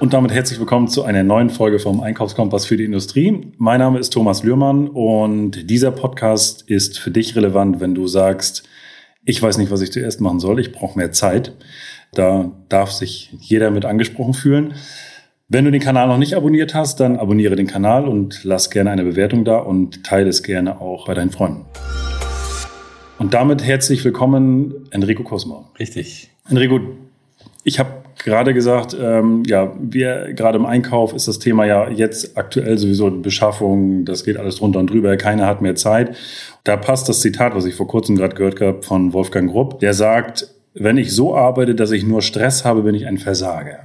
Und damit herzlich willkommen zu einer neuen Folge vom Einkaufskompass für die Industrie. Mein Name ist Thomas Lührmann und dieser Podcast ist für dich relevant, wenn du sagst, ich weiß nicht, was ich zuerst machen soll, ich brauche mehr Zeit. Da darf sich jeder mit angesprochen fühlen. Wenn du den Kanal noch nicht abonniert hast, dann abonniere den Kanal und lass gerne eine Bewertung da und teile es gerne auch bei deinen Freunden. Und damit herzlich willkommen, Enrico Cosmo. Richtig. Enrico, ich habe gerade gesagt, ähm, ja, wir gerade im Einkauf ist das Thema ja jetzt aktuell sowieso Beschaffung, das geht alles drunter und drüber, keiner hat mehr Zeit. Da passt das Zitat, was ich vor kurzem gerade gehört habe von Wolfgang Grupp, der sagt, wenn ich so arbeite, dass ich nur Stress habe, bin ich ein Versager.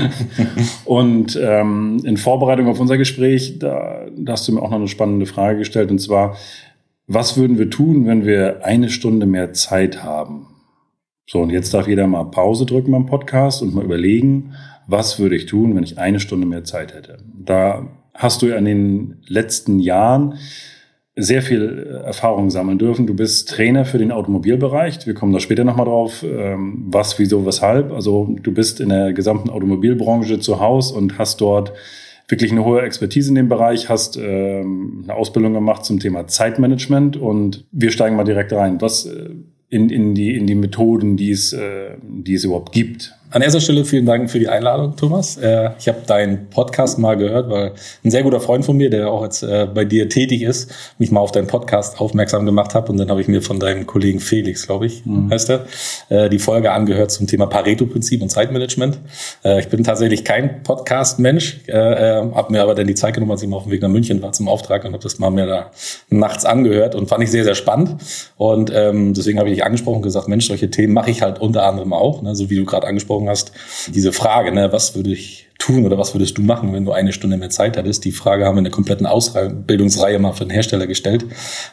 und ähm, in Vorbereitung auf unser Gespräch, da, da hast du mir auch noch eine spannende Frage gestellt, und zwar, was würden wir tun, wenn wir eine Stunde mehr Zeit haben? So, und jetzt darf jeder mal Pause drücken beim Podcast und mal überlegen, was würde ich tun, wenn ich eine Stunde mehr Zeit hätte. Da hast du ja in den letzten Jahren sehr viel äh, Erfahrung sammeln dürfen. Du bist Trainer für den Automobilbereich. Wir kommen da später nochmal drauf, ähm, was, wieso, weshalb. Also du bist in der gesamten Automobilbranche zu Hause und hast dort wirklich eine hohe Expertise in dem Bereich, hast ähm, eine Ausbildung gemacht zum Thema Zeitmanagement und wir steigen mal direkt rein. Was äh, in, in, die, in die Methoden, die es, äh, die es überhaupt gibt. An erster Stelle vielen Dank für die Einladung, Thomas. Äh, ich habe deinen Podcast mal gehört, weil ein sehr guter Freund von mir, der auch jetzt äh, bei dir tätig ist, mich mal auf deinen Podcast aufmerksam gemacht hat. Und dann habe ich mir von deinem Kollegen Felix, glaube ich, mhm. heißt er, äh, die Folge angehört zum Thema Pareto-Prinzip und Zeitmanagement. Ich bin tatsächlich kein Podcast-Mensch, habe mir aber dann die Zeit genommen, als ich mal auf dem Weg nach München war zum Auftrag und habe das mal mir da nachts angehört und fand ich sehr, sehr spannend. Und ähm, deswegen habe ich dich angesprochen und gesagt, Mensch, solche Themen mache ich halt unter anderem auch, ne, so wie du gerade angesprochen angesprochen hast, diese Frage, ne, was würde ich tun oder was würdest du machen, wenn du eine Stunde mehr Zeit hattest? Die Frage haben wir in der kompletten Ausbildungsreihe mal für den Hersteller gestellt,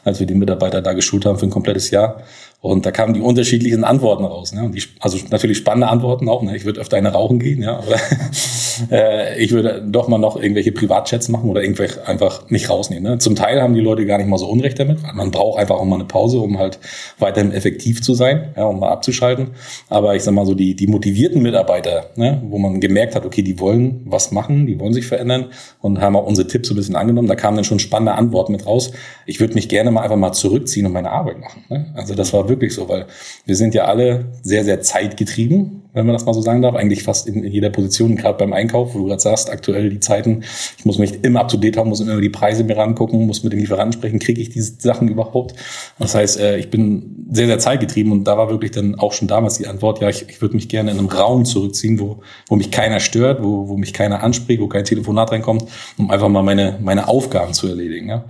als wir die Mitarbeiter da geschult haben für ein komplettes Jahr. Und da kamen die unterschiedlichen Antworten raus. Ne? Und die, also natürlich spannende Antworten auch. Ne? Ich würde öfter eine rauchen gehen, ja. Aber äh, ich würde doch mal noch irgendwelche Privatchats machen oder irgendwelche einfach nicht rausnehmen. Ne? Zum Teil haben die Leute gar nicht mal so Unrecht damit. Man braucht einfach auch mal eine Pause, um halt weiterhin effektiv zu sein, ja, um mal abzuschalten. Aber ich sag mal so, die, die motivierten Mitarbeiter, ne? wo man gemerkt hat, okay, die wollen was machen, die wollen sich verändern und haben auch unsere Tipps so ein bisschen angenommen. Da kamen dann schon spannende Antworten mit raus. Ich würde mich gerne mal einfach mal zurückziehen und meine Arbeit machen. Ne? Also das war wirklich so, weil wir sind ja alle sehr, sehr zeitgetrieben, wenn man das mal so sagen darf, eigentlich fast in, in jeder Position, gerade beim Einkauf, wo du gerade sagst, aktuell die Zeiten, ich muss mich immer up to date haben, muss immer die Preise mir rangucken, muss mit den Lieferanten sprechen, kriege ich diese Sachen überhaupt? Das heißt, äh, ich bin sehr, sehr zeitgetrieben und da war wirklich dann auch schon damals die Antwort, ja, ich, ich würde mich gerne in einem Raum zurückziehen, wo, wo mich keiner stört, wo, wo mich keiner anspricht, wo kein Telefonat reinkommt, um einfach mal meine, meine Aufgaben zu erledigen. Ja?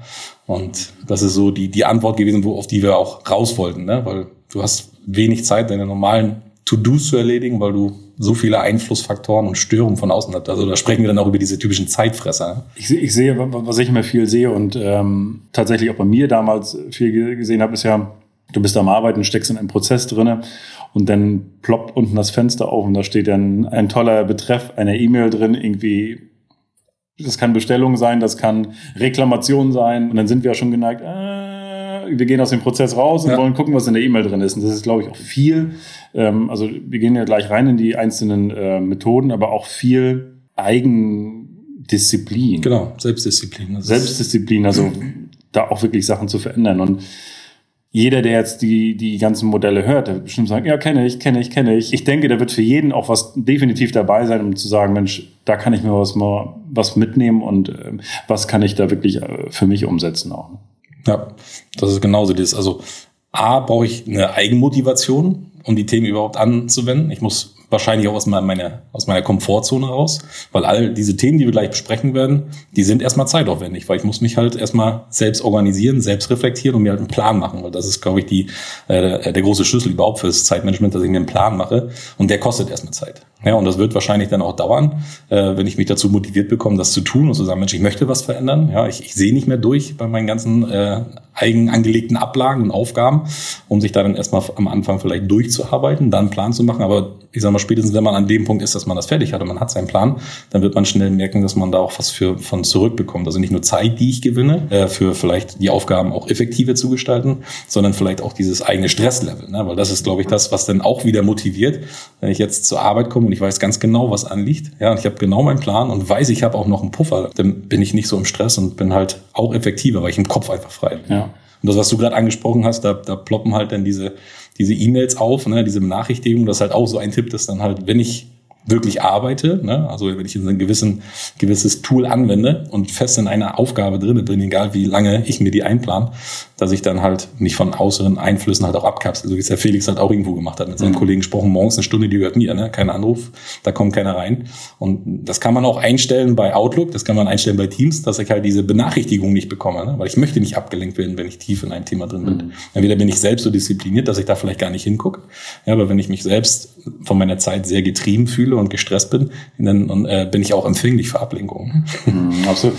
Und das ist so die, die Antwort gewesen, wo, auf die wir auch raus wollten, ne? weil du hast wenig Zeit, deine normalen To-Dos zu erledigen, weil du so viele Einflussfaktoren und Störungen von außen hast. Also da sprechen wir dann auch über diese typischen Zeitfresser. Ne? Ich, ich sehe, was ich immer viel sehe und ähm, tatsächlich auch bei mir damals viel gesehen habe, ist ja, du bist am Arbeiten, steckst in einem Prozess drinne und dann ploppt unten das Fenster auf und da steht dann ein toller Betreff einer E-Mail drin, irgendwie das kann Bestellung sein, das kann Reklamation sein. Und dann sind wir ja schon geneigt, äh, wir gehen aus dem Prozess raus und ja. wollen gucken, was in der E-Mail drin ist. Und das ist, glaube ich, auch viel. Ähm, also wir gehen ja gleich rein in die einzelnen äh, Methoden, aber auch viel Eigendisziplin. Genau, Selbstdisziplin. Selbstdisziplin, also da auch wirklich Sachen zu verändern. Und jeder, der jetzt die, die ganzen Modelle hört, der wird bestimmt sagen, ja, kenne ich, kenne ich, kenne ich. Ich denke, da wird für jeden auch was definitiv dabei sein, um zu sagen, Mensch, da kann ich mir was mal was mitnehmen und äh, was kann ich da wirklich äh, für mich umsetzen auch. Ja, das ist genauso das. Also A, brauche ich eine Eigenmotivation, um die Themen überhaupt anzuwenden. Ich muss wahrscheinlich auch aus meiner, aus meiner Komfortzone raus, weil all diese Themen, die wir gleich besprechen werden, die sind erstmal zeitaufwendig, weil ich muss mich halt erstmal selbst organisieren, selbst reflektieren und mir halt einen Plan machen, weil das ist, glaube ich, die, äh, der große Schlüssel überhaupt fürs Zeitmanagement, dass ich mir einen Plan mache und der kostet erstmal Zeit. Ja, und das wird wahrscheinlich dann auch dauern, äh, wenn ich mich dazu motiviert bekomme, das zu tun und zu sagen, Mensch, ich möchte was verändern. Ja, ich, ich sehe nicht mehr durch bei meinen ganzen äh, eigen angelegten Ablagen und Aufgaben, um sich da dann erstmal am Anfang vielleicht durchzuarbeiten, dann einen Plan zu machen. Aber ich sag mal, spätestens wenn man an dem Punkt ist, dass man das fertig hat und man hat seinen Plan, dann wird man schnell merken, dass man da auch was für, von zurückbekommt. Also nicht nur Zeit, die ich gewinne, äh, für vielleicht die Aufgaben auch effektiver zu gestalten, sondern vielleicht auch dieses eigene Stresslevel. Ne? Weil das ist, glaube ich, das, was dann auch wieder motiviert, wenn ich jetzt zur Arbeit komme und ich weiß ganz genau, was anliegt. Ja, und ich habe genau meinen Plan und weiß, ich habe auch noch einen Puffer, dann bin ich nicht so im Stress und bin halt auch effektiver, weil ich im Kopf einfach frei bin. Ja. Und das, was du gerade angesprochen hast, da, da ploppen halt dann diese diese E-Mails auf, ne, diese Benachrichtigungen. Das ist halt auch so ein Tipp, dass dann halt, wenn ich wirklich arbeite, ne? also wenn ich in ein gewissen, gewisses Tool anwende und fest in einer Aufgabe drin bin, egal wie lange ich mir die einplan, dass ich dann halt mich von äußeren Einflüssen halt auch abkapsel, so wie es der Felix halt auch irgendwo gemacht hat, mit seinen mhm. Kollegen gesprochen, morgens eine Stunde, die gehört mir, ne? kein Anruf, da kommt keiner rein. Und das kann man auch einstellen bei Outlook, das kann man einstellen bei Teams, dass ich halt diese Benachrichtigung nicht bekomme, ne? weil ich möchte nicht abgelenkt werden, wenn ich tief in ein Thema drin bin. Mhm. Entweder bin ich selbst so diszipliniert, dass ich da vielleicht gar nicht hingucke, ja, aber wenn ich mich selbst von meiner Zeit sehr getrieben fühle und gestresst bin, dann äh, bin ich auch empfänglich für Ablenkungen. Mhm, absolut.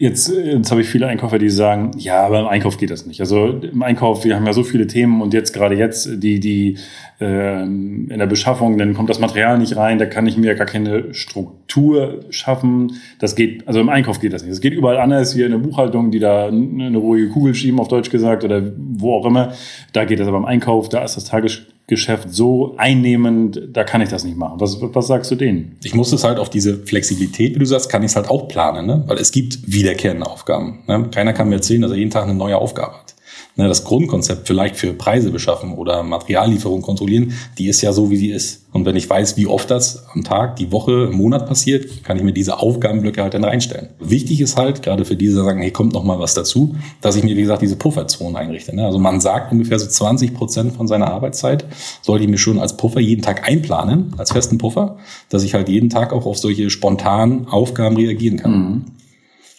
Jetzt, jetzt habe ich viele Einkäufer, die sagen, ja, aber im Einkauf geht das nicht. Also im Einkauf, wir haben ja so viele Themen und jetzt gerade jetzt die, die äh, in der Beschaffung, dann kommt das Material nicht rein, da kann ich mir gar keine Struktur schaffen. Das geht, also im Einkauf geht das nicht. Es geht überall anders, hier in der Buchhaltung, die da eine ruhige Kugel schieben, auf Deutsch gesagt, oder wo auch immer. Da geht das aber im Einkauf, da ist das Tages Geschäft so einnehmend, da kann ich das nicht machen. Was, was sagst du denen? Ich muss es halt auf diese Flexibilität, wie du sagst, kann ich es halt auch planen, ne? weil es gibt wiederkehrende Aufgaben. Ne? Keiner kann mir erzählen, dass er jeden Tag eine neue Aufgabe hat ne, das Grundkonzept vielleicht für Preise beschaffen oder Materiallieferung kontrollieren, die ist ja so, wie sie ist. Und wenn ich weiß, wie oft das am Tag, die Woche, im Monat passiert, kann ich mir diese Aufgabenblöcke halt dann reinstellen. Wichtig ist halt, gerade für diese, die sagen, hey, kommt noch mal was dazu, dass ich mir, wie gesagt, diese Pufferzonen einrichte. Ne? Also man sagt ungefähr so 20 Prozent von seiner Arbeitszeit sollte ich mir schon als Puffer jeden Tag einplanen, als festen Puffer, dass ich halt jeden Tag auch auf solche spontanen Aufgaben reagieren kann. Mhm.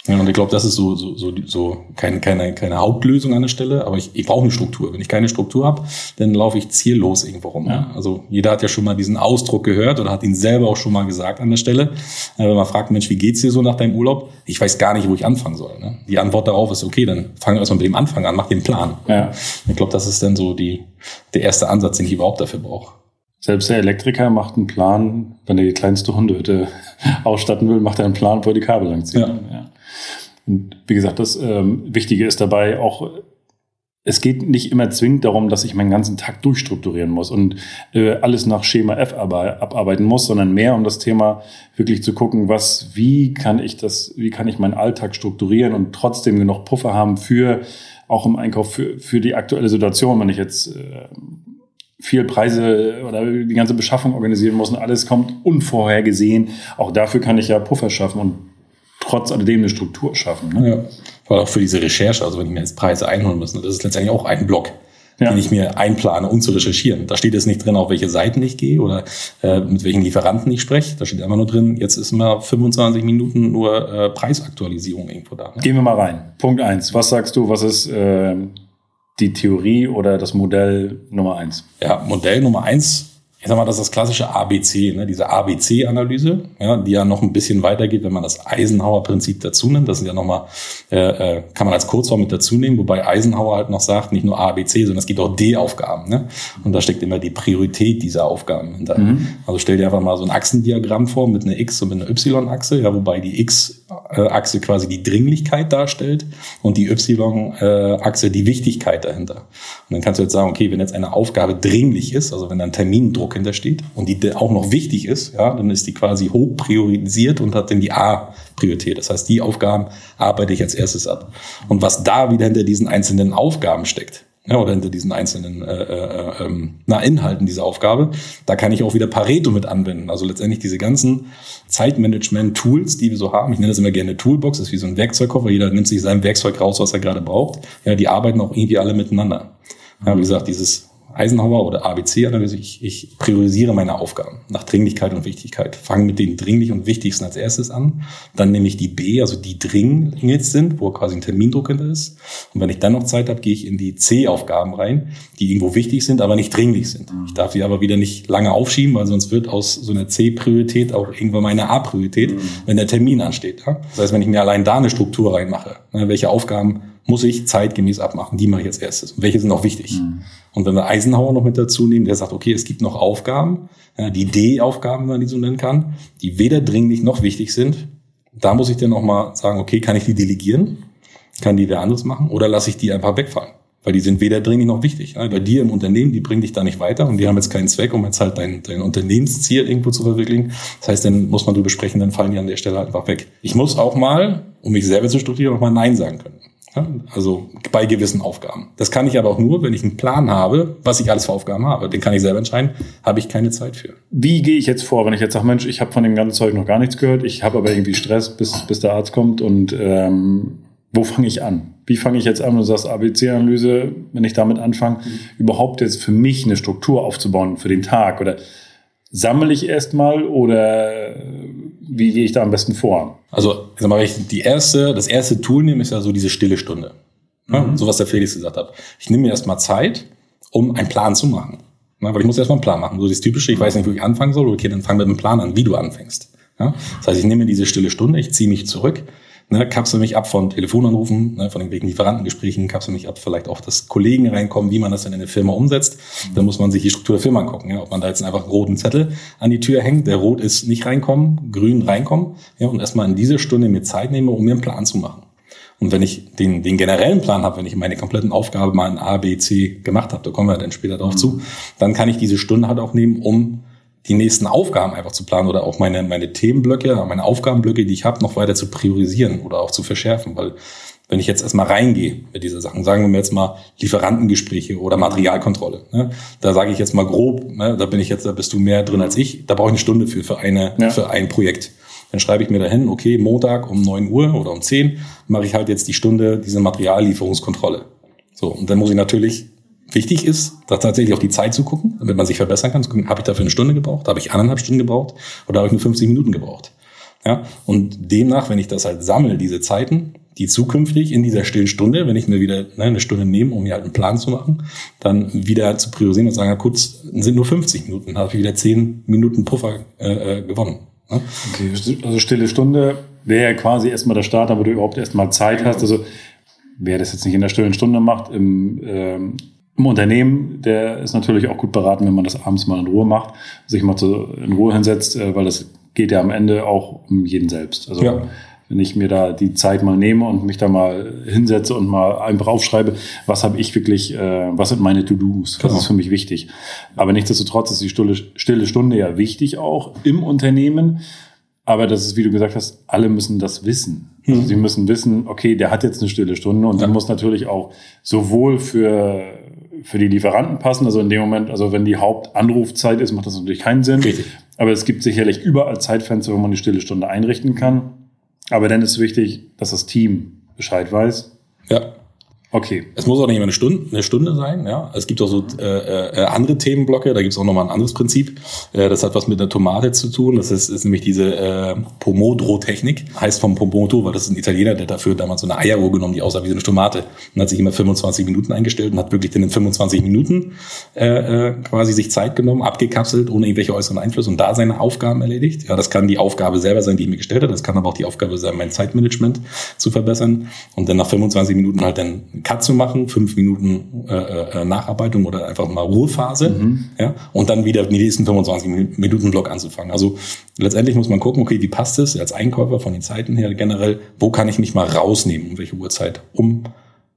Ja, und ich glaube, das ist so, so, so, so keine, keine, keine Hauptlösung an der Stelle, aber ich, ich brauche eine Struktur. Wenn ich keine Struktur habe, dann laufe ich ziellos irgendwo rum. Ja. Also jeder hat ja schon mal diesen Ausdruck gehört oder hat ihn selber auch schon mal gesagt an der Stelle. Wenn man fragt, Mensch, wie geht's dir so nach deinem Urlaub? Ich weiß gar nicht, wo ich anfangen soll. Ne? Die Antwort darauf ist, okay, dann fange erstmal mit dem Anfang an, mach den Plan. Ja. Ich glaube, das ist dann so die, der erste Ansatz, den ich überhaupt dafür brauche. Selbst der Elektriker macht einen Plan, wenn er die kleinste Hundehütte ausstatten will, macht er einen Plan, wo er die Kabel langzieht. Ja. ja. Und wie gesagt, das ähm, Wichtige ist dabei auch, es geht nicht immer zwingend darum, dass ich meinen ganzen Tag durchstrukturieren muss und äh, alles nach Schema F abarbeiten muss, sondern mehr um das Thema wirklich zu gucken, was, wie kann ich das, wie kann ich meinen Alltag strukturieren und trotzdem genug Puffer haben für auch im Einkauf für, für die aktuelle Situation, wenn ich jetzt äh, viel Preise oder die ganze Beschaffung organisieren muss und alles kommt unvorhergesehen. Auch dafür kann ich ja Puffer schaffen und trotz alledem eine Struktur schaffen. Ne? Ja. Weil auch für diese Recherche, also wenn ich mir jetzt Preise einholen muss, das ist letztendlich auch ein Block, ja. den ich mir einplane, um zu recherchieren. Da steht jetzt nicht drin, auf welche Seiten ich gehe oder äh, mit welchen Lieferanten ich spreche. Da steht einfach nur drin, jetzt ist mal 25 Minuten nur äh, Preisaktualisierung irgendwo da. Ne? Gehen wir mal rein. Punkt eins. Was sagst du, was ist äh, die Theorie oder das Modell Nummer eins? Ja, Modell Nummer eins ich sag mal, das ist das klassische ABC, ne? diese ABC-Analyse, ja, die ja noch ein bisschen weitergeht, wenn man das Eisenhower-Prinzip dazu nimmt. Das sind ja nochmal, äh, äh, kann man als Kurzform mit dazu nehmen, wobei Eisenhower halt noch sagt, nicht nur A, B, C, sondern es gibt auch D-Aufgaben. Ne? Und da steckt immer die Priorität dieser Aufgaben hinter. Mhm. Also stell dir einfach mal so ein Achsendiagramm vor mit einer X- und mit einer Y-Achse, ja, wobei die X-Achse quasi die Dringlichkeit darstellt und die Y-Achse die Wichtigkeit dahinter. Und dann kannst du jetzt sagen, okay, wenn jetzt eine Aufgabe dringlich ist, also wenn ein Termindruck Druck hintersteht und die auch noch wichtig ist, ja, dann ist die quasi hoch priorisiert und hat dann die A-Priorität. Das heißt, die Aufgaben arbeite ich als erstes ab. Und was da wieder hinter diesen einzelnen Aufgaben steckt, ja, oder hinter diesen einzelnen äh, äh, ähm, na, Inhalten dieser Aufgabe, da kann ich auch wieder Pareto mit anwenden. Also letztendlich diese ganzen Zeitmanagement-Tools, die wir so haben, ich nenne das immer gerne Toolbox, das ist wie so ein Werkzeugkoffer, jeder nimmt sich sein Werkzeug raus, was er gerade braucht. Ja, die arbeiten auch irgendwie alle miteinander. Ja, wie gesagt, dieses Eisenhower oder ABC-Analyse. Ich, ich priorisiere meine Aufgaben nach Dringlichkeit und Wichtigkeit. Fange mit den dringlich und wichtigsten als erstes an. Dann nehme ich die B, also die dringend sind, wo quasi ein Termindruck hinter ist. Und wenn ich dann noch Zeit habe, gehe ich in die C-Aufgaben rein, die irgendwo wichtig sind, aber nicht dringlich sind. Ich darf sie aber wieder nicht lange aufschieben, weil sonst wird aus so einer C-Priorität auch irgendwann meine A-Priorität, mhm. wenn der Termin ansteht. Das heißt, wenn ich mir allein da eine Struktur reinmache, ne, welche Aufgaben muss ich zeitgemäß abmachen. Die mache ich als erstes. Und welche sind auch wichtig? Mhm. Und wenn wir Eisenhower noch mit dazu nehmen, der sagt, okay, es gibt noch Aufgaben, ja, die D-Aufgaben, wenn man die so nennen kann, die weder dringlich noch wichtig sind. Da muss ich dann auch mal sagen, okay, kann ich die delegieren? Kann die wer anderes machen? Oder lasse ich die einfach wegfallen? Weil die sind weder dringlich noch wichtig. Ja, bei dir im Unternehmen, die bringen dich da nicht weiter und die haben jetzt keinen Zweck, um jetzt halt dein, dein Unternehmensziel irgendwo zu verwirklichen. Das heißt, dann muss man drüber sprechen, dann fallen die an der Stelle halt einfach weg. Ich muss auch mal, um mich selber zu strukturieren, auch mal Nein sagen können. Also bei gewissen Aufgaben. Das kann ich aber auch nur, wenn ich einen Plan habe, was ich alles für Aufgaben habe. Den kann ich selber entscheiden, habe ich keine Zeit für. Wie gehe ich jetzt vor, wenn ich jetzt sage, Mensch, ich habe von dem ganzen Zeug noch gar nichts gehört, ich habe aber irgendwie Stress, bis, bis der Arzt kommt und ähm, wo fange ich an? Wie fange ich jetzt an? Du sagst ABC-Analyse, wenn ich damit anfange, mhm. überhaupt jetzt für mich eine Struktur aufzubauen für den Tag oder sammle ich erstmal oder wie gehe ich da am besten vor? Also, ich sag mal, wenn ich die erste, das erste Tool nehme, ist ja so diese stille Stunde. Ja, mhm. So was der Felix gesagt hat. Ich nehme mir erstmal Zeit, um einen Plan zu machen. Ja, weil ich muss erstmal einen Plan machen. So das Typische, ich weiß nicht, wo ich anfangen soll. Okay, dann fang mit einem Plan an, wie du anfängst. Ja? Das heißt, ich nehme diese stille Stunde, ich ziehe mich zurück, Ne, kapsel mich ab von Telefonanrufen, ne, von irgendwelchen Lieferantengesprächen, kapsel mich ab vielleicht auch, dass Kollegen reinkommen, wie man das in eine Firma umsetzt. Mhm. Dann muss man sich die Struktur der Firma angucken. Ja, ob man da jetzt einfach einen roten Zettel an die Tür hängt, der rot ist, nicht reinkommen, grün reinkommen. Ja, und erstmal in dieser Stunde mir Zeit nehme, um mir einen Plan zu machen. Und wenn ich den, den generellen Plan habe, wenn ich meine kompletten Aufgabe mal in A, B, C gemacht habe, da kommen wir dann später drauf mhm. zu, dann kann ich diese Stunde halt auch nehmen, um die nächsten Aufgaben einfach zu planen oder auch meine, meine Themenblöcke, meine Aufgabenblöcke, die ich habe, noch weiter zu priorisieren oder auch zu verschärfen. Weil wenn ich jetzt erstmal reingehe mit dieser Sachen, sagen wir mir jetzt mal Lieferantengespräche oder Materialkontrolle, ne? da sage ich jetzt mal grob, ne? da bin ich jetzt, da bist du mehr drin als ich, da brauche ich eine Stunde für, für, eine, ja. für ein Projekt. Dann schreibe ich mir dahin, okay, Montag um neun Uhr oder um zehn mache ich halt jetzt die Stunde diese Materiallieferungskontrolle. So, und dann muss ich natürlich wichtig ist, da tatsächlich auch die Zeit zu gucken, damit man sich verbessern kann. Habe ich dafür eine Stunde gebraucht? Habe ich eineinhalb Stunden gebraucht? Oder habe ich nur 50 Minuten gebraucht? Ja, und demnach, wenn ich das halt sammle, diese Zeiten, die zukünftig in dieser stillen Stunde, wenn ich mir wieder ne, eine Stunde nehme, um mir halt einen Plan zu machen, dann wieder zu priorisieren und sagen, ja, kurz, sind nur 50 Minuten, habe ich wieder 10 Minuten Puffer äh, äh, gewonnen. Ne? Okay, also stille Stunde wäre ja quasi erstmal der Start, wo du überhaupt erstmal Zeit hast. Also wer das jetzt nicht in der stillen Stunde macht, im ähm, im Unternehmen, der ist natürlich auch gut beraten, wenn man das abends mal in Ruhe macht, sich mal zu, in Ruhe hinsetzt, äh, weil das geht ja am Ende auch um jeden selbst. Also ja. wenn ich mir da die Zeit mal nehme und mich da mal hinsetze und mal einfach aufschreibe, was habe ich wirklich, äh, was sind meine To-Dos, was genau. ist für mich wichtig. Aber nichtsdestotrotz ist die stille, stille Stunde ja wichtig auch im Unternehmen. Aber das ist, wie du gesagt hast, alle müssen das wissen. Also mhm. sie müssen wissen, okay, der hat jetzt eine stille Stunde und ja. dann muss natürlich auch sowohl für für die Lieferanten passen. Also in dem Moment, also wenn die Hauptanrufzeit ist, macht das natürlich keinen Sinn. Richtig. Aber es gibt sicherlich überall Zeitfenster, wo man die stille Stunde einrichten kann. Aber dann ist wichtig, dass das Team Bescheid weiß. Ja. Okay. Es muss auch nicht immer eine Stunde, eine Stunde sein. Ja, es gibt auch so äh, äh, andere Themenblöcke. Da gibt es auch nochmal ein anderes Prinzip. Äh, das hat was mit der Tomate zu tun. Das ist, ist nämlich diese äh, Pomodoro-Technik. Heißt vom Pomodoro, weil das ist ein Italiener, der dafür damals so eine Eieruhr genommen, die aussah wie so eine Tomate. Und hat sich immer 25 Minuten eingestellt und hat wirklich dann in 25 Minuten äh, äh, quasi sich Zeit genommen, abgekapselt, ohne irgendwelche äußeren Einflüsse und da seine Aufgaben erledigt. Ja, das kann die Aufgabe selber sein, die ich mir gestellt habe. Das kann aber auch die Aufgabe sein, mein Zeitmanagement zu verbessern. Und dann nach 25 Minuten halt dann Cut zu machen, fünf Minuten äh, äh, Nacharbeitung oder einfach mal Ruhephase, mhm. ja, und dann wieder die nächsten 25 Minuten Block anzufangen. Also letztendlich muss man gucken, okay, wie passt es als Einkäufer von den Zeiten her generell, wo kann ich mich mal rausnehmen, um welche Uhrzeit, um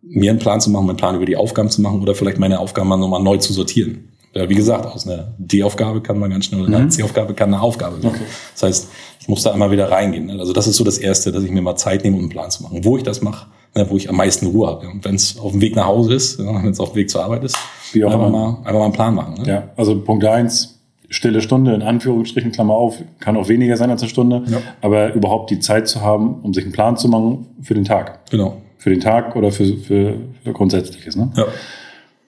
mir einen Plan zu machen, meinen Plan über die Aufgaben zu machen oder vielleicht meine Aufgaben mal nochmal neu zu sortieren. Ja, wie gesagt, aus einer D-Aufgabe kann man ganz schnell, oder eine mhm. C-Aufgabe kann eine Aufgabe werden. Okay. Das heißt, ich muss da einmal wieder reingehen. Ne? Also das ist so das Erste, dass ich mir mal Zeit nehme, um einen Plan zu machen. Wo ich das mache, wo ich am meisten Ruhe habe. Und wenn es auf dem Weg nach Hause ist, wenn es auf dem Weg zur Arbeit ist, Wie auch einfach, mal, einfach mal einen Plan machen. Ne? Ja, also Punkt eins, stille Stunde, in Anführungsstrichen, Klammer auf, kann auch weniger sein als eine Stunde, ja. aber überhaupt die Zeit zu haben, um sich einen Plan zu machen für den Tag. Genau. Für den Tag oder für, für, für Grundsätzliches. Ne? Ja.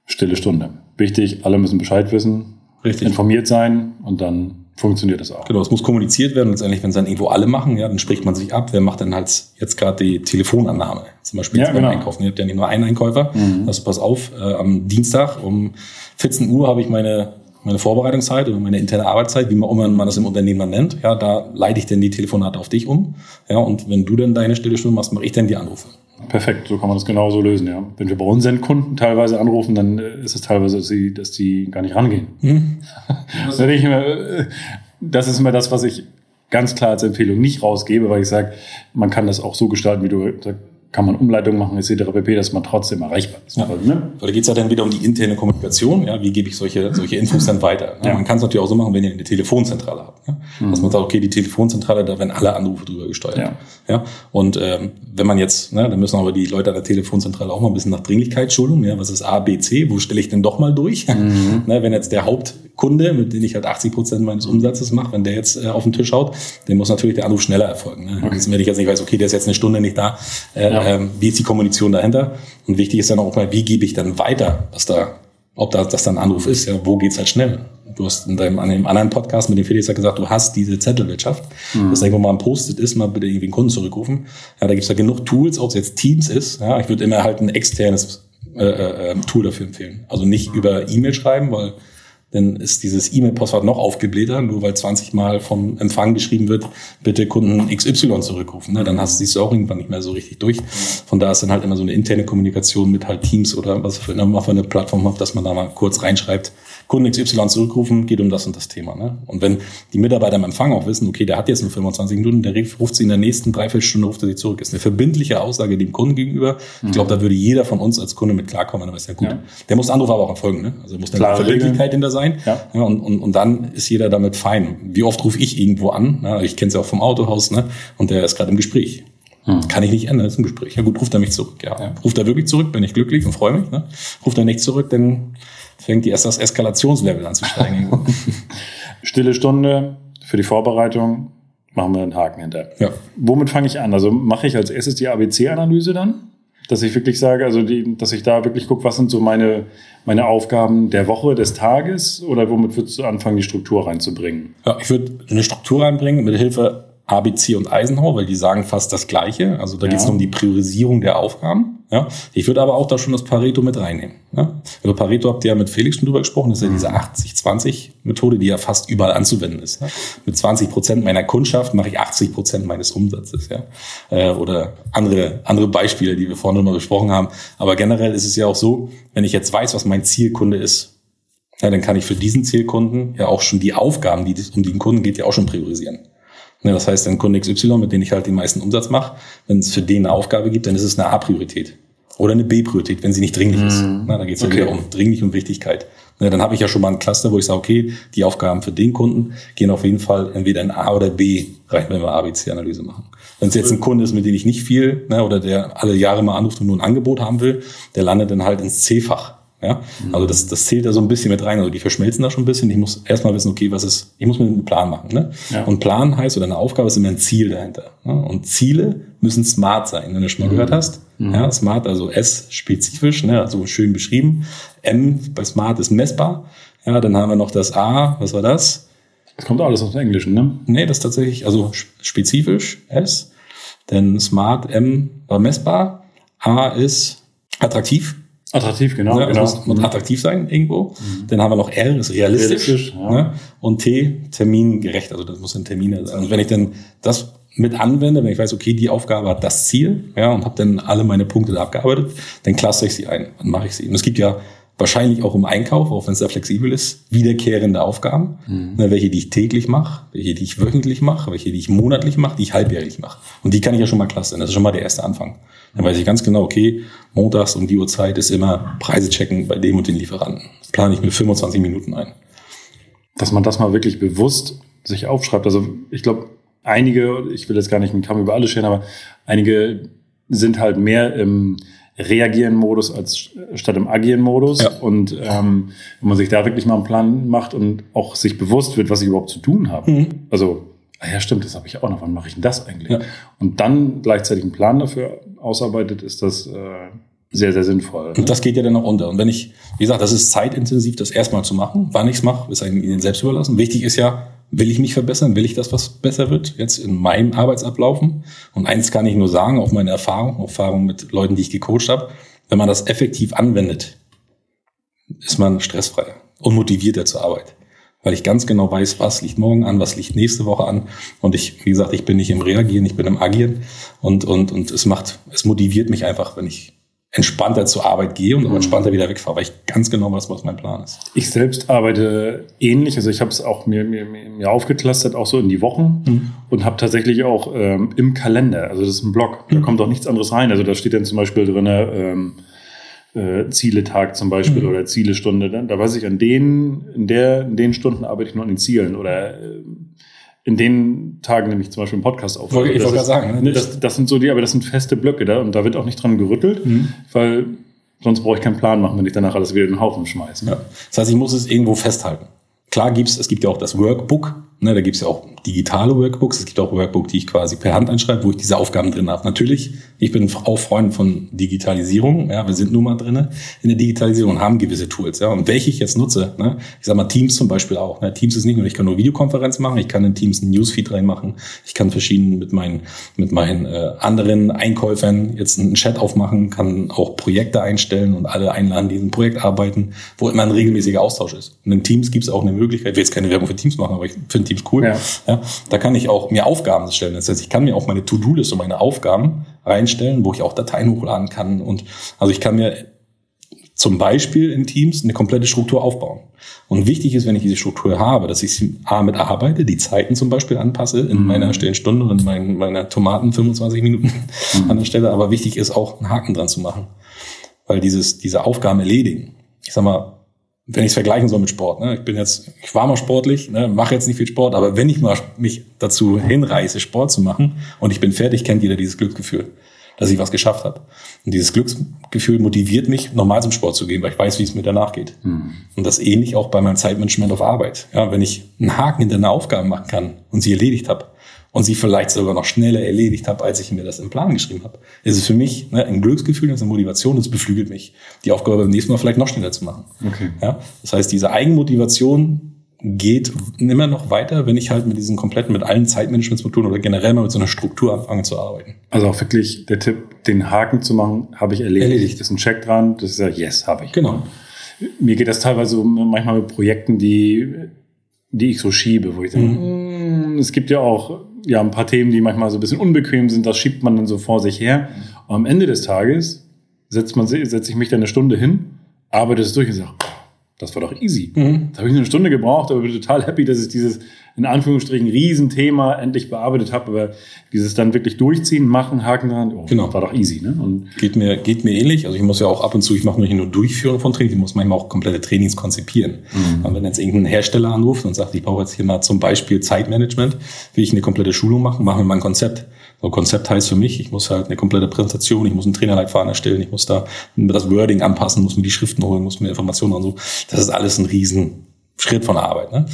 Stille Stunde. Wichtig, alle müssen Bescheid wissen, Richtig. informiert sein und dann funktioniert das auch. Genau, es muss kommuniziert werden. Letztendlich, wenn es dann irgendwo alle machen, ja, dann spricht man sich ab. Wer macht denn halt jetzt gerade die Telefonannahme? Zum Beispiel ja, genau. Einkaufen. Ihr habt ja nicht nur einen Einkäufer. Mhm. Also pass auf, äh, am Dienstag um 14 Uhr habe ich meine meine Vorbereitungszeit oder meine interne Arbeitszeit, wie man, immer man das im Unternehmen dann nennt, ja, da leite ich dann die Telefonate auf dich um. Ja, und wenn du dann deine stille Stunde machst, mache ich dann die Anrufe. Perfekt, so kann man das genauso lösen, ja. Wenn wir bei unseren Kunden teilweise anrufen, dann äh, ist es teilweise, dass die, dass die gar nicht rangehen. Mhm. das ist immer das, was ich ganz klar als Empfehlung nicht rausgebe, weil ich sage, man kann das auch so gestalten, wie du kann man Umleitungen machen etc. pp, dass man trotzdem erreichbar ist. Ja. Ne? Da geht es ja dann wieder um die interne Kommunikation. Ja, wie gebe ich solche, solche Infos dann weiter? Ja. Man kann es natürlich auch so machen, wenn ihr eine Telefonzentrale habt. Ja? Mhm. Dass man sagt, okay, die Telefonzentrale, da werden alle Anrufe drüber gesteuert. Ja. Ja? Und ähm, wenn man jetzt, ne, dann müssen aber die Leute an der Telefonzentrale auch mal ein bisschen nach Dringlichkeit schulen. Ja? Was ist A, B, C? Wo stelle ich denn doch mal durch? Mhm. ne, wenn jetzt der Hauptkunde, mit dem ich halt 80 Prozent meines Umsatzes mache, wenn der jetzt äh, auf den Tisch haut, dann muss natürlich der Anruf schneller erfolgen. Ne? Okay. Wenn ich jetzt nicht weiß, okay, der ist jetzt eine Stunde nicht da, äh, ja ähm, wie ist die Kommunikation dahinter? Und wichtig ist dann auch mal, wie gebe ich dann weiter, was da, ob da, das dann ein Anruf ist, ja, wo geht's halt schnell? Du hast in deinem, an dem anderen Podcast mit dem Felix ja gesagt, du hast diese Zettelwirtschaft. Mhm. Dass irgendwo mal ein Post-it ist, mal bitte irgendwie einen Kunden zurückrufen. Ja, da gibt's ja genug Tools, ob es jetzt Teams ist. Ja, ich würde immer halt ein externes äh, äh, Tool dafür empfehlen. Also nicht über E-Mail schreiben, weil dann ist dieses E-Mail-Postfach noch aufgeblähter, nur weil 20 Mal vom Empfang geschrieben wird, bitte Kunden XY zurückrufen. Ne? Dann hast, du auch irgendwann nicht mehr so richtig durch. Von da ist dann halt immer so eine interne Kommunikation mit halt Teams oder was für eine Plattform habt, dass man da mal kurz reinschreibt, Kunden XY zurückrufen, geht um das und das Thema. Ne? Und wenn die Mitarbeiter im Empfang auch wissen, okay, der hat jetzt nur 25 Minuten, der ruft sie in der nächsten Dreiviertelstunde, ruft er sie zurück. Ist eine verbindliche Aussage dem Kunden gegenüber. Ich glaube, da würde jeder von uns als Kunde mit klarkommen, dann ist ja gut. Ja. Der muss Anruf aber auch erfolgen. Ne? Also muss eine Verbindlichkeit hinter sein. Ja. ja und, und, und dann ist jeder damit fein. Wie oft rufe ich irgendwo an? Ne? Ich kenne es ja auch vom Autohaus, ne? Und der ist gerade im Gespräch. Hm. Kann ich nicht ändern, das ist ein Gespräch. Ja gut, ruft er mich zurück. Ja. ja. Ruft er wirklich zurück, bin ich glücklich und freue mich. Ne? Ruft er nicht zurück, dann fängt die erst das Eskalationslevel an zu steigen. Stille Stunde für die Vorbereitung, machen wir einen Haken hinter. Ja. Womit fange ich an? Also mache ich als erstes die ABC-Analyse dann? Dass ich wirklich sage, also die, dass ich da wirklich gucke, was sind so meine, meine Aufgaben der Woche, des Tages oder womit würdest du anfangen, die Struktur reinzubringen? Ja, ich würde eine Struktur reinbringen mit Hilfe ABC und Eisenhower, weil die sagen fast das Gleiche. Also da ja. geht es um die Priorisierung der Aufgaben. Ja, ich würde aber auch da schon das Pareto mit reinnehmen. Ja? Also Pareto habt ihr ja mit Felix schon drüber gesprochen. Das ist ja diese 80-20-Methode, die ja fast überall anzuwenden ist. Ja? Mit 20 Prozent meiner Kundschaft mache ich 80 Prozent meines Umsatzes. Ja? Äh, oder andere andere Beispiele, die wir vorhin mal besprochen haben. Aber generell ist es ja auch so, wenn ich jetzt weiß, was mein Zielkunde ist, ja, dann kann ich für diesen Zielkunden ja auch schon die Aufgaben, die um den Kunden geht, ja auch schon priorisieren. Ne, das heißt, ein Kunde XY, mit dem ich halt den meisten Umsatz mache, wenn es für den eine Aufgabe gibt, dann ist es eine A-Priorität. Oder eine B-Priorität, wenn sie nicht dringlich ist. Mhm. Na, da geht es okay. ja wieder um dringlich und Wichtigkeit. Na, dann habe ich ja schon mal ein Cluster, wo ich sage, okay, die Aufgaben für den Kunden gehen auf jeden Fall entweder in A oder B rein, wenn wir ABC-Analyse machen. Wenn es jetzt ein Kunde ist, mit dem ich nicht viel, ne, oder der alle Jahre mal anruft und nur ein Angebot haben will, der landet dann halt ins C-Fach. Ja? Mhm. Also das, das zählt da so ein bisschen mit rein. Also die verschmelzen da schon ein bisschen. Ich muss erstmal wissen, okay, was ist, ich muss mir einen Plan machen. Ne? Ja. Und Plan heißt, oder eine Aufgabe ist immer ein Ziel dahinter. Ne? Und Ziele müssen smart sein, wenn du schon mal mhm. gehört hast. Mhm. Ja, smart, also S spezifisch, ne? also schön beschrieben. M bei smart ist messbar. Ja, dann haben wir noch das A, was war das? Das kommt alles aus dem Englischen, ne? Nee, das ist tatsächlich, also spezifisch S. Denn smart M war messbar. A ist attraktiv. Attraktiv, genau. Ne? genau. Muss, muss attraktiv sein irgendwo. Mhm. Dann haben wir noch R, ist realistisch. realistisch ja. ne? Und T, termingerecht. Also das muss ein Termin sein. Also wenn ich dann das mit anwende, wenn ich weiß, okay, die Aufgabe hat das Ziel, ja, und habe dann alle meine Punkte da abgearbeitet, dann cluster ich sie ein. Dann mache ich sie. Und es gibt ja wahrscheinlich auch im Einkauf, auch wenn es sehr flexibel ist, wiederkehrende Aufgaben, mhm. ne, welche die ich täglich mache, welche die ich wöchentlich mache, welche die ich monatlich mache, die ich halbjährlich mache. Und die kann ich ja schon mal clustern. Das ist schon mal der erste Anfang. Dann weiß ich ganz genau, okay, montags um die Uhrzeit ist immer Preise checken bei dem und den Lieferanten. Das plane ich mit 25 Minuten ein. Dass man das mal wirklich bewusst sich aufschreibt. Also ich glaube, einige, ich will jetzt gar nicht mit Kamm über alle stehen, aber einige sind halt mehr im Reagieren-Modus als statt im Agieren-Modus. Ja. Und ähm, wenn man sich da wirklich mal einen Plan macht und auch sich bewusst wird, was ich überhaupt zu tun habe. Mhm. Also, ah ja, stimmt, das habe ich auch noch. Wann mache ich denn das eigentlich? Ja. Und dann gleichzeitig einen Plan dafür ausarbeitet, ist das äh, sehr, sehr sinnvoll. Und das geht ja dann auch unter. Und wenn ich, wie gesagt, das ist zeitintensiv, das erstmal zu machen. Wann ich es mache, ist Ihnen selbst überlassen. Wichtig ist ja, will ich mich verbessern? Will ich das, was besser wird, jetzt in meinem Arbeitsablaufen? Und eins kann ich nur sagen, auch meine Erfahrung, Erfahrung mit Leuten, die ich gecoacht habe, wenn man das effektiv anwendet, ist man stressfreier und motivierter zur Arbeit. weil ich ganz genau weiß, was liegt morgen an, was liegt nächste Woche an. Und ich, wie gesagt, ich bin nicht im Reagieren, ich bin im Agieren. Und, und, und es macht, es motiviert mich einfach, wenn ich entspannter zur Arbeit gehe und auch mhm. entspannter wieder wegfahre, weil ich ganz genau weiß, was mein Plan ist. Ich selbst arbeite ähnlich, also ich habe es auch mir, mir, mir aufgeklustert, auch so in die Wochen mhm. und habe tatsächlich auch ähm, im Kalender, also das ist ein Blog, da mhm. kommt auch nichts anderes rein. Also da steht dann zum Beispiel drin, ähm, äh, Zieletag zum Beispiel mhm. oder Zielestunde. Da weiß ich, an denen, in der, in den Stunden arbeite ich nur an den Zielen oder äh, in den Tagen nämlich zum Beispiel einen Podcast auf. Wollte ich wollte gerade sagen. Ne, das, das sind so die, aber das sind feste Blöcke da und da wird auch nicht dran gerüttelt, mhm. weil sonst brauche ich keinen Plan machen, wenn ich danach alles wieder in den Haufen schmeiße. Ja. Das heißt, ich muss es irgendwo festhalten. Klar gibt's, es gibt ja auch das Workbook, ne, da gibt's ja auch digitale Workbooks, es gibt auch Workbook, die ich quasi per Hand einschreibe, wo ich diese Aufgaben drin habe. Natürlich, ich bin auch Freund von Digitalisierung, ja, wir sind nun mal drinne in der Digitalisierung und haben gewisse Tools, ja, und welche ich jetzt nutze, ne, ich sag mal Teams zum Beispiel auch, ne, Teams ist nicht nur, ich kann nur Videokonferenz machen, ich kann in Teams einen Newsfeed reinmachen, ich kann verschieden mit meinen, mit meinen äh, anderen Einkäufern jetzt einen Chat aufmachen, kann auch Projekte einstellen und alle einladen, die in einem Projekt arbeiten, wo immer ein regelmäßiger Austausch ist. Und in Teams gibt es auch eine Möglichkeit, ich will jetzt keine Werbung für Teams machen, aber ich finde Teams cool, ja. ja da kann ich auch mir Aufgaben stellen. Das heißt, ich kann mir auch meine To-Do-Liste und meine Aufgaben reinstellen, wo ich auch Dateien hochladen kann. Und also ich kann mir zum Beispiel in Teams eine komplette Struktur aufbauen. Und wichtig ist, wenn ich diese Struktur habe, dass ich A mit arbeite, die Zeiten zum Beispiel anpasse in mhm. meiner stillen Stunde und in meiner Tomaten 25 Minuten mhm. an der Stelle. Aber wichtig ist auch, einen Haken dran zu machen. Weil dieses, diese Aufgaben erledigen. Ich sag mal, wenn ich es vergleichen soll mit Sport. Ne? Ich bin jetzt, ich war mal sportlich, ne? mache jetzt nicht viel Sport, aber wenn ich mal mich dazu hinreiße, Sport zu machen und ich bin fertig, kennt jeder dieses Glücksgefühl, dass ich was geschafft habe. Und dieses Glücksgefühl motiviert mich, nochmal zum Sport zu gehen, weil ich weiß, wie es mir danach geht. Mhm. Und das ähnlich auch bei meinem Zeitmanagement auf Arbeit. Ja, wenn ich einen Haken hinter einer Aufgabe machen kann und sie erledigt habe, und sie vielleicht sogar noch schneller erledigt habe, als ich mir das im Plan geschrieben habe. Es ist für mich ne, ein Glücksgefühl, das ist eine Motivation, das beflügelt mich, die Aufgabe beim nächsten Mal vielleicht noch schneller zu machen. Okay. Ja, das heißt, diese Eigenmotivation geht immer noch weiter, wenn ich halt mit diesen kompletten, mit allen Zeitmanagementsmethoden oder generell mal mit so einer Struktur anfange zu arbeiten. Also auch wirklich der Tipp, den Haken zu machen, habe ich erledigt. erledigt. Das ist ein Check dran, das ist ja, yes, habe ich. Genau. Mir geht das teilweise manchmal mit Projekten, die, die ich so schiebe, wo ich denke, mhm. Mm, es gibt ja auch ja, ein paar Themen, die manchmal so ein bisschen unbequem sind, das schiebt man dann so vor sich her. Und am Ende des Tages setzt man, setze ich mich dann eine Stunde hin, arbeite es durch und sage, das war doch easy. Mhm. Da habe ich eine Stunde gebraucht, aber bin total happy, dass ich dieses in Anführungsstrichen Riesenthema endlich bearbeitet habe. Aber dieses dann wirklich durchziehen, machen, Haken dran, oh, genau. war doch easy. Ne? Und geht mir geht mir ähnlich. Also ich muss ja auch ab und zu, ich mache nicht nur Durchführung von Trainings, ich muss manchmal auch komplette Trainings konzipieren. Mhm. Und wenn jetzt irgendein Hersteller anruft und sagt, ich brauche jetzt hier mal zum Beispiel Zeitmanagement, will ich eine komplette Schulung machen, machen wir mal ein Konzept. So Konzept heißt für mich, ich muss halt eine komplette Präsentation, ich muss einen Trainerleitfaden erstellen, ich muss da das Wording anpassen, muss mir die Schriften holen, muss mir Informationen und so. Das ist alles ein riesen Schritt von Arbeit. Ne?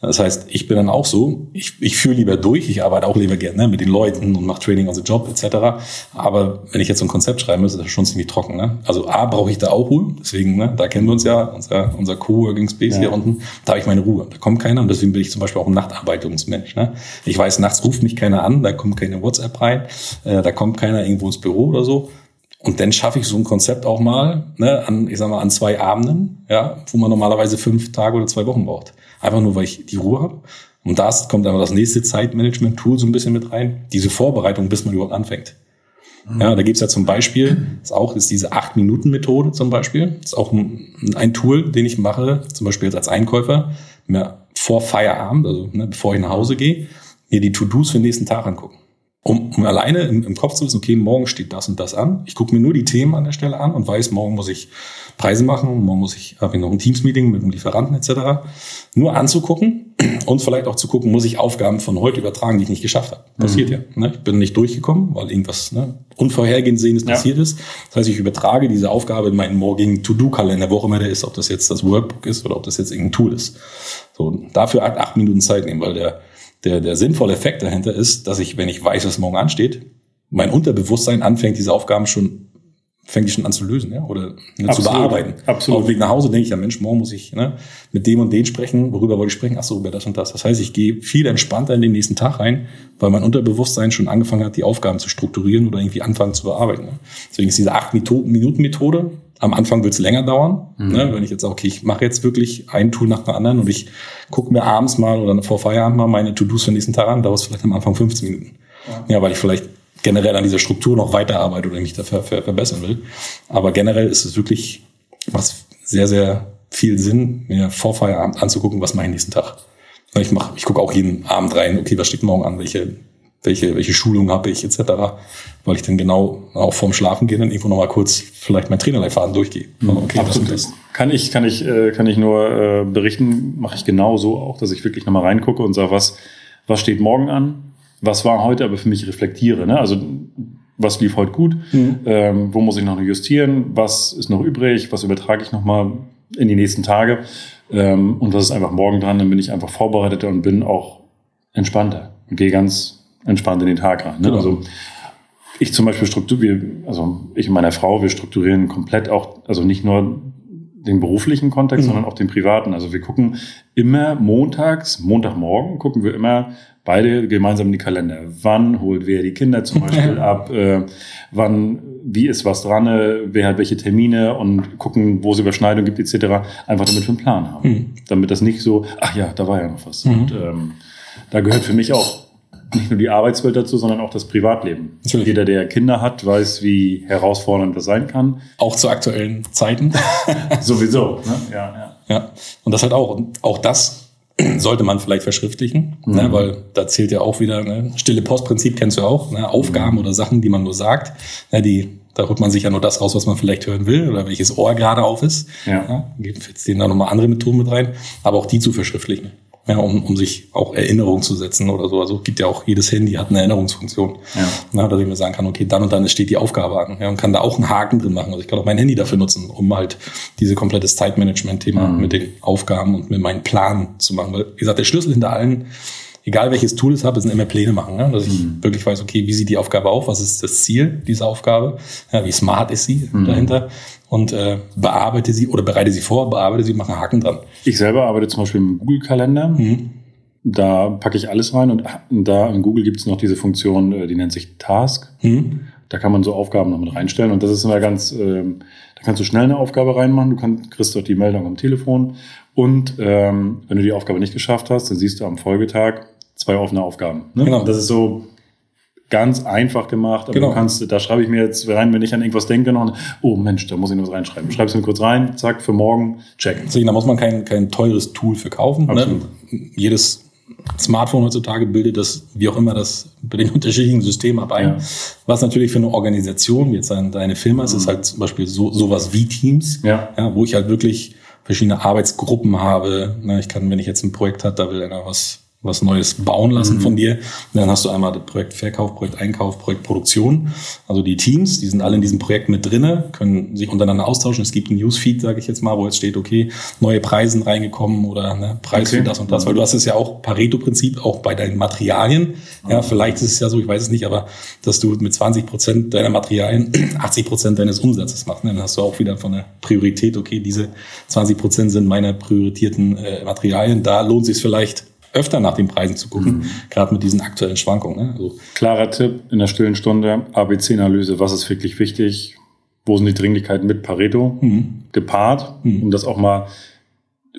Das heißt, ich bin dann auch so, ich, ich führe lieber durch, ich arbeite auch lieber gerne ne, mit den Leuten und mache Training on the Job etc. Aber wenn ich jetzt so ein Konzept schreiben muss, ist das schon ziemlich trocken. Ne? Also A, brauche ich da auch Ruhe, deswegen, ne, da kennen wir uns ja, unser, unser Co-Working Space ja. hier unten, da habe ich meine Ruhe. Da kommt keiner und deswegen bin ich zum Beispiel auch ein Nachtarbeitungsmensch. Ne? Ich weiß, nachts ruft mich keiner an, da kommt keine WhatsApp rein, äh, da kommt keiner irgendwo ins Büro oder so. Und dann schaffe ich so ein Konzept auch mal, ne, an, ich sag mal, an zwei Abenden, ja, wo man normalerweise fünf Tage oder zwei Wochen braucht. Einfach nur, weil ich die Ruhe habe. Und da kommt aber das nächste Zeitmanagement-Tool so ein bisschen mit rein, diese Vorbereitung, bis man überhaupt anfängt. Mhm. Ja, da gibt's ja zum Beispiel, ist auch ist diese acht minuten methode zum Beispiel. Das ist auch ein, ein, Tool, den ich mache, zum Beispiel jetzt als Einkäufer, mir vor Feierabend, also ne, bevor ich nach Hause gehe, mir die To-Dos für den nächsten Tag angucken um, um alleine im, im, Kopf zu wissen, okay, morgen steht das und das an. Ich gucke mir nur die Themen an der Stelle an und weiß, morgen muss ich Preise machen, morgen muss ich, habe ich noch ein Teams-Meeting mit dem Lieferanten etc. Nur anzugucken und vielleicht auch zu gucken, muss ich Aufgaben von heute übertragen, die ich nicht geschafft habe. Passiert mhm. ja. Ne? Ich bin nicht durchgekommen, weil irgendwas ne, unvorhergesehenes ja. passiert ist. Das heißt, ich übertrage diese Aufgabe in meinen morgigen To-Do-Kalender, wo auch immer der ist, ob das jetzt das Workbook ist oder ob das jetzt irgendein Tool ist. So, dafür acht Minuten Zeit nehmen, weil der der, der sinnvolle Effekt dahinter ist, dass ich, wenn ich weiß, was morgen ansteht, mein Unterbewusstsein anfängt, diese Aufgaben schon fängt die schon an zu lösen, ja, oder ne, zu bearbeiten. Absolut. Auf dem Weg nach Hause denke ich, ja Mensch, morgen muss ich ne, mit dem und den sprechen, worüber wollte ich sprechen? Ach so, über das und das. Das heißt, ich gehe viel entspannter in den nächsten Tag rein, weil mein Unterbewusstsein schon angefangen hat, die Aufgaben zu strukturieren oder irgendwie anfangen zu bearbeiten. Ne? Deswegen ist diese acht Minuten Methode Am Anfang wird es länger dauern. Mhm. Ne? Wenn ich jetzt sage, okay, ich mache jetzt wirklich ein Tool nach dem anderen und ich gucke mir abends mal oder vor Feierabend mal meine To-Dos für den nächsten Tag an, dauert es vielleicht am Anfang 15 Minuten. Ja. ja, weil ich vielleicht generell an dieser Struktur noch weiterarbeite oder mich dafür verbessern will. Aber generell ist es wirklich was sehr, sehr viel Sinn, mir vor Feierabend anzugucken, was mache ich nächsten Tag. Ich mache, ich gucke auch jeden Abend rein, okay, was steht morgen an, welche welche, welche Schulung habe ich etc., weil ich dann genau auch vorm Schlafen gehen dann irgendwo nochmal kurz vielleicht mein Trainerleitfaden durchgehe. Mhm. Okay, Absolut. Das, das kann ich, kann ich, äh, kann ich nur äh, berichten, mache ich genau so auch, dass ich wirklich nochmal reingucke und sage, was, was steht morgen an, was war heute, aber für mich reflektiere. Ne? Also was lief heute gut, mhm. ähm, wo muss ich noch justieren, was ist noch übrig, was übertrage ich nochmal in die nächsten Tage ähm, und was ist einfach morgen dran, dann bin ich einfach vorbereiteter und bin auch entspannter und gehe ganz entspannt in den Tag rein. Ne? Genau. Also ich zum Beispiel strukturiere, also ich und meine Frau, wir strukturieren komplett auch, also nicht nur den beruflichen Kontext, mhm. sondern auch den privaten. Also wir gucken immer montags, Montagmorgen, gucken wir immer beide gemeinsam in die Kalender. Wann holt wer die Kinder zum Beispiel ab? Äh, wann, wie ist was dran? Wer hat welche Termine? Und gucken, wo es Überschneidungen gibt etc. Einfach damit wir einen Plan haben. Mhm. Damit das nicht so, ach ja, da war ja noch was. Mhm. Und ähm, da gehört für mich auch nicht nur die Arbeitswelt dazu, sondern auch das Privatleben. Natürlich. Jeder, der Kinder hat, weiß, wie herausfordernd das sein kann. Auch zu aktuellen Zeiten. Sowieso. Ne? Ja, ja. ja, und das halt auch. Und auch das sollte man vielleicht verschriftlichen, ne? mhm. ne? weil da zählt ja auch wieder, ne? stille Postprinzip kennst du auch, ne? Aufgaben mhm. oder Sachen, die man nur sagt, ne? die da holt man sich ja nur das raus, was man vielleicht hören will oder welches Ohr gerade auf ist. Ja. ja gibt jetzt denen da nochmal andere Methoden mit rein, aber auch die zu verschriftlichen ja, um, um sich auch Erinnerungen zu setzen oder so. Also gibt ja auch jedes Handy hat eine Erinnerungsfunktion, ja. na, dass ich mir sagen kann, okay, dann und dann steht die Aufgabe an ja, und kann da auch einen Haken drin machen. Also ich kann auch mein Handy dafür nutzen, um halt diese komplettes Zeitmanagement-Thema mhm. mit den Aufgaben und mit meinem Plan zu machen. Weil, wie gesagt, der Schlüssel hinter allen egal welches Tool ich habe, sind immer Pläne machen. Ne? Dass ich mhm. wirklich weiß, okay, wie sieht die Aufgabe auf, was ist das Ziel dieser Aufgabe, ja, wie smart ist sie mhm. dahinter und äh, bearbeite sie oder bereite sie vor, bearbeite sie, mache einen Haken dran. Ich selber arbeite zum Beispiel im Google-Kalender. Mhm. Da packe ich alles rein und da in Google gibt es noch diese Funktion, äh, die nennt sich Task. Mhm. Da kann man so Aufgaben noch mit reinstellen und das ist immer ganz, ähm, da kannst du schnell eine Aufgabe reinmachen, du kannst, kriegst dort die Meldung am Telefon und ähm, wenn du die Aufgabe nicht geschafft hast, dann siehst du am Folgetag, zwei offene Aufgaben. Ne? Genau. Das ist so ganz einfach gemacht, aber genau. du kannst, da schreibe ich mir jetzt rein, wenn ich an irgendwas denke, noch, oh Mensch, da muss ich noch was reinschreiben. Schreib's mir kurz rein, zack, für morgen, check. Deswegen, da muss man kein, kein teures Tool für kaufen. Ne? Jedes Smartphone heutzutage bildet das, wie auch immer, das bei den unterschiedlichen Systemen ab ein. Ja. Was natürlich für eine Organisation, wie jetzt deine Firma ist, mhm. ist halt zum Beispiel so, sowas wie Teams, ja. ja. wo ich halt wirklich verschiedene Arbeitsgruppen habe. Ich kann, wenn ich jetzt ein Projekt hat, da will einer was was Neues bauen lassen mhm. von dir. dann hast du einmal das Projekt Verkauf, Projekt Einkauf, Projekt Produktion. Also die Teams, die sind alle in diesem Projekt mit drinne, können sich untereinander austauschen. Es gibt ein Newsfeed, sage ich jetzt mal, wo jetzt steht, okay, neue Preisen reingekommen oder ne, Preis okay. für das und das. Weil du hast es ja auch Pareto-Prinzip auch bei deinen Materialien. Ja, vielleicht ist es ja so, ich weiß es nicht, aber dass du mit 20 Prozent deiner Materialien 80 Prozent deines Umsatzes machst. Ne? Dann hast du auch wieder von der Priorität, okay, diese 20 Prozent sind meine prioritierten äh, Materialien. Da lohnt sich vielleicht öfter nach den Preisen zu gucken, mhm. gerade mit diesen aktuellen Schwankungen. Ne? Also Klarer Tipp in der stillen Stunde, ABC-Analyse, was ist wirklich wichtig, wo sind die Dringlichkeiten mit Pareto mhm. gepaart, mhm. um das auch mal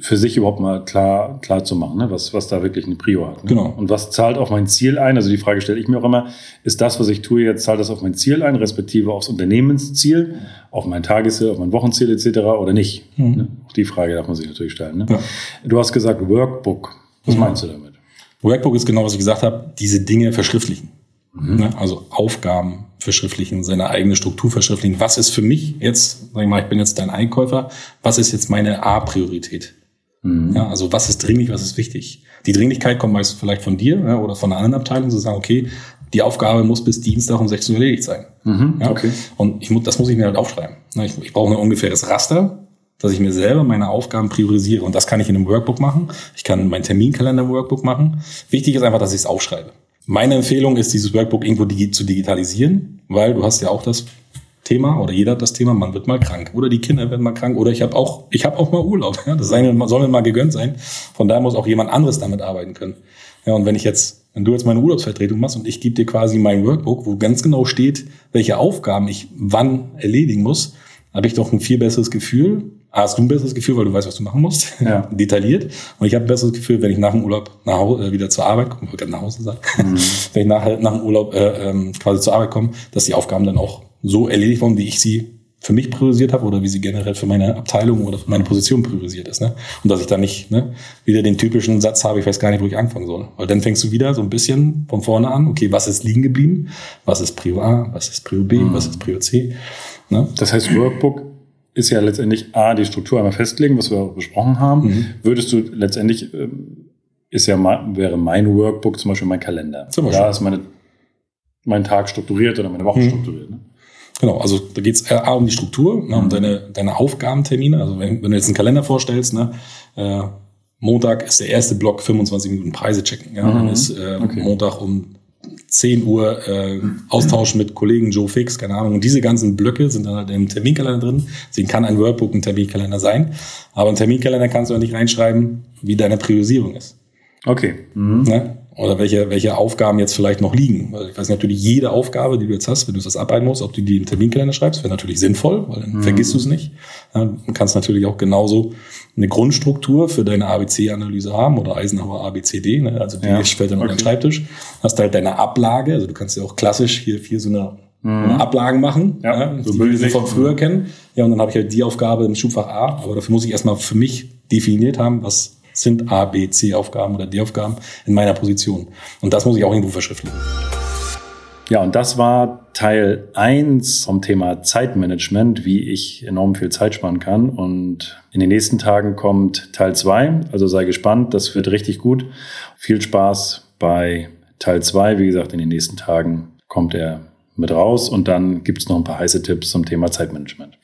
für sich überhaupt mal klar, klar zu machen, ne? was, was da wirklich eine Prio hat. Ne? Genau. Und was zahlt auf mein Ziel ein? Also die Frage stelle ich mir auch immer, ist das, was ich tue jetzt, zahlt das auf mein Ziel ein, respektive aufs Unternehmensziel, auf mein Tagesziel, auf mein Wochenziel etc. oder nicht? Mhm. Ne? Auch die Frage darf man sich natürlich stellen. Ne? Ja. Du hast gesagt Workbook. Was mhm. meinst du damit? Workbook ist genau, was ich gesagt habe, diese Dinge verschriftlichen. Mhm. Ne? Also Aufgaben verschriftlichen, seine eigene Struktur verschriftlichen. Was ist für mich jetzt, sag ich mal, ich bin jetzt dein Einkäufer, was ist jetzt meine A-Priorität? Mhm. Ja, also was ist dringlich, was ist wichtig? Die Dringlichkeit kommt meist vielleicht von dir ja, oder von einer anderen Abteilung, zu sagen, okay, die Aufgabe muss bis Dienstag um 16 Uhr erledigt sein. Mhm, ja? okay. Und ich das muss ich mir halt aufschreiben. Ich, ich brauche ein ungefähres Raster, dass ich mir selber meine Aufgaben priorisiere. Und das kann ich in einem Workbook machen. Ich kann meinen Terminkalender im Workbook machen. Wichtig ist einfach, dass ich es aufschreibe. Meine Empfehlung ist, dieses Workbook irgendwo digi zu digitalisieren, weil du hast ja auch das Thema oder jeder hat das Thema, man wird mal krank oder die Kinder werden mal krank oder ich habe auch ich habe auch mal Urlaub. Ja? Das soll mir mal gegönnt sein. Von daher muss auch jemand anderes damit arbeiten können. Ja, und wenn ich jetzt, wenn du jetzt meine Urlaubsvertretung machst und ich gebe dir quasi mein Workbook, wo ganz genau steht, welche Aufgaben ich wann erledigen muss, habe ich doch ein viel besseres Gefühl. Hast du ein besseres Gefühl, weil du weißt, was du machen musst, ja. detailliert. Und ich habe ein besseres Gefühl, wenn ich nach dem Urlaub nach Hause, äh, wieder zur Arbeit komme, ich nach Hause sagen, mhm. wenn ich nach, nach dem Urlaub äh, ähm, quasi zur Arbeit komme, dass die Aufgaben dann auch so erledigt wurden, wie ich sie für mich priorisiert habe oder wie sie generell für meine Abteilung oder für meine Position priorisiert ist. Ne? Und dass ich da nicht ne, wieder den typischen Satz habe, ich weiß gar nicht, wo ich anfangen soll. Weil dann fängst du wieder so ein bisschen von vorne an, okay, was ist liegen geblieben? Was ist Prio A? Was ist Prio B? Mhm. Was ist Prio C? Ne? Das heißt, Workbook ist ja letztendlich A, die Struktur einmal festlegen, was wir besprochen haben. Mhm. Würdest du letztendlich, ähm, ist ja, wäre mein Workbook zum Beispiel mein Kalender. Zum Beispiel. Da ist meine, mein Tag strukturiert oder meine Woche mhm. strukturiert. Ne? Genau, also da geht es A um die Struktur, ne, um mhm. deine, deine Aufgabentermine. Also wenn, wenn du jetzt einen Kalender vorstellst, ne, äh, Montag ist der erste Block 25 Minuten Preise checken. Ja, mhm. Dann ist äh, okay. Montag um 10 Uhr äh, Austausch mit Kollegen Joe Fix, keine Ahnung. Und diese ganzen Blöcke sind dann halt im Terminkalender drin. Deswegen kann ein Workbook ein Terminkalender sein. Aber ein Terminkalender kannst du ja nicht reinschreiben, wie deine Priorisierung ist. Okay. Mhm. Ne? oder welche, welche Aufgaben jetzt vielleicht noch liegen. Weil ich weiß natürlich, jede Aufgabe, die du jetzt hast, wenn du das abarbeiten musst, ob du die im Terminkalender schreibst, wäre natürlich sinnvoll, weil dann mhm. vergisst du es nicht. du kannst natürlich auch genauso eine Grundstruktur für deine ABC-Analyse haben oder Eisenhower ABCD, ne? also die ja. fällt dann okay. auf den Schreibtisch. Hast halt deine Ablage, also du kannst ja auch klassisch hier vier so eine, mhm. Ablagen machen, ja, ja, so die wir von früher kennen. Ja, und dann habe ich halt die Aufgabe im Schubfach A, aber dafür muss ich erstmal für mich definiert haben, was sind A, B, C-Aufgaben oder D-Aufgaben in meiner Position. Und das muss ich auch irgendwo verschriftlichen. Ja, und das war Teil eins vom Thema Zeitmanagement, wie ich enorm viel Zeit sparen kann. Und in den nächsten Tagen kommt Teil zwei. Also sei gespannt, das wird richtig gut. Viel Spaß bei Teil zwei. Wie gesagt, in den nächsten Tagen kommt er mit raus und dann gibt es noch ein paar heiße Tipps zum Thema Zeitmanagement.